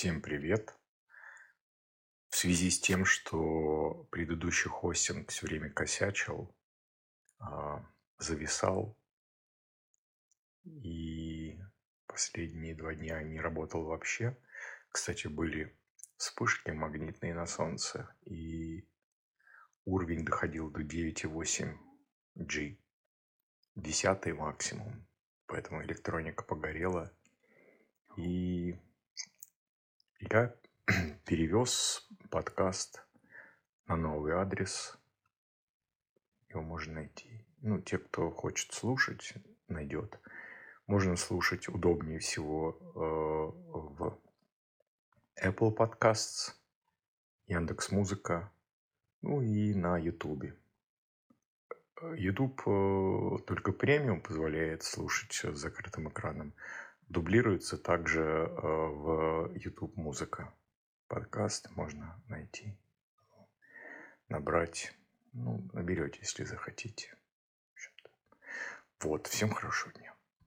Всем привет! В связи с тем, что предыдущий хостинг все время косячил, а, зависал, и последние два дня не работал вообще. Кстати, были вспышки магнитные на Солнце, и уровень доходил до 9,8 G, десятый максимум. Поэтому электроника погорела. И я перевез подкаст на новый адрес. Его можно найти. Ну, те, кто хочет слушать, найдет. Можно слушать удобнее всего э, в Apple Podcasts, Яндекс Музыка, ну и на YouTube. YouTube э, только премиум позволяет слушать с закрытым экраном. Дублируется также э, в YouTube музыка. Подкаст можно найти, набрать. Ну, наберете, если захотите. Вот, всем хорошего дня.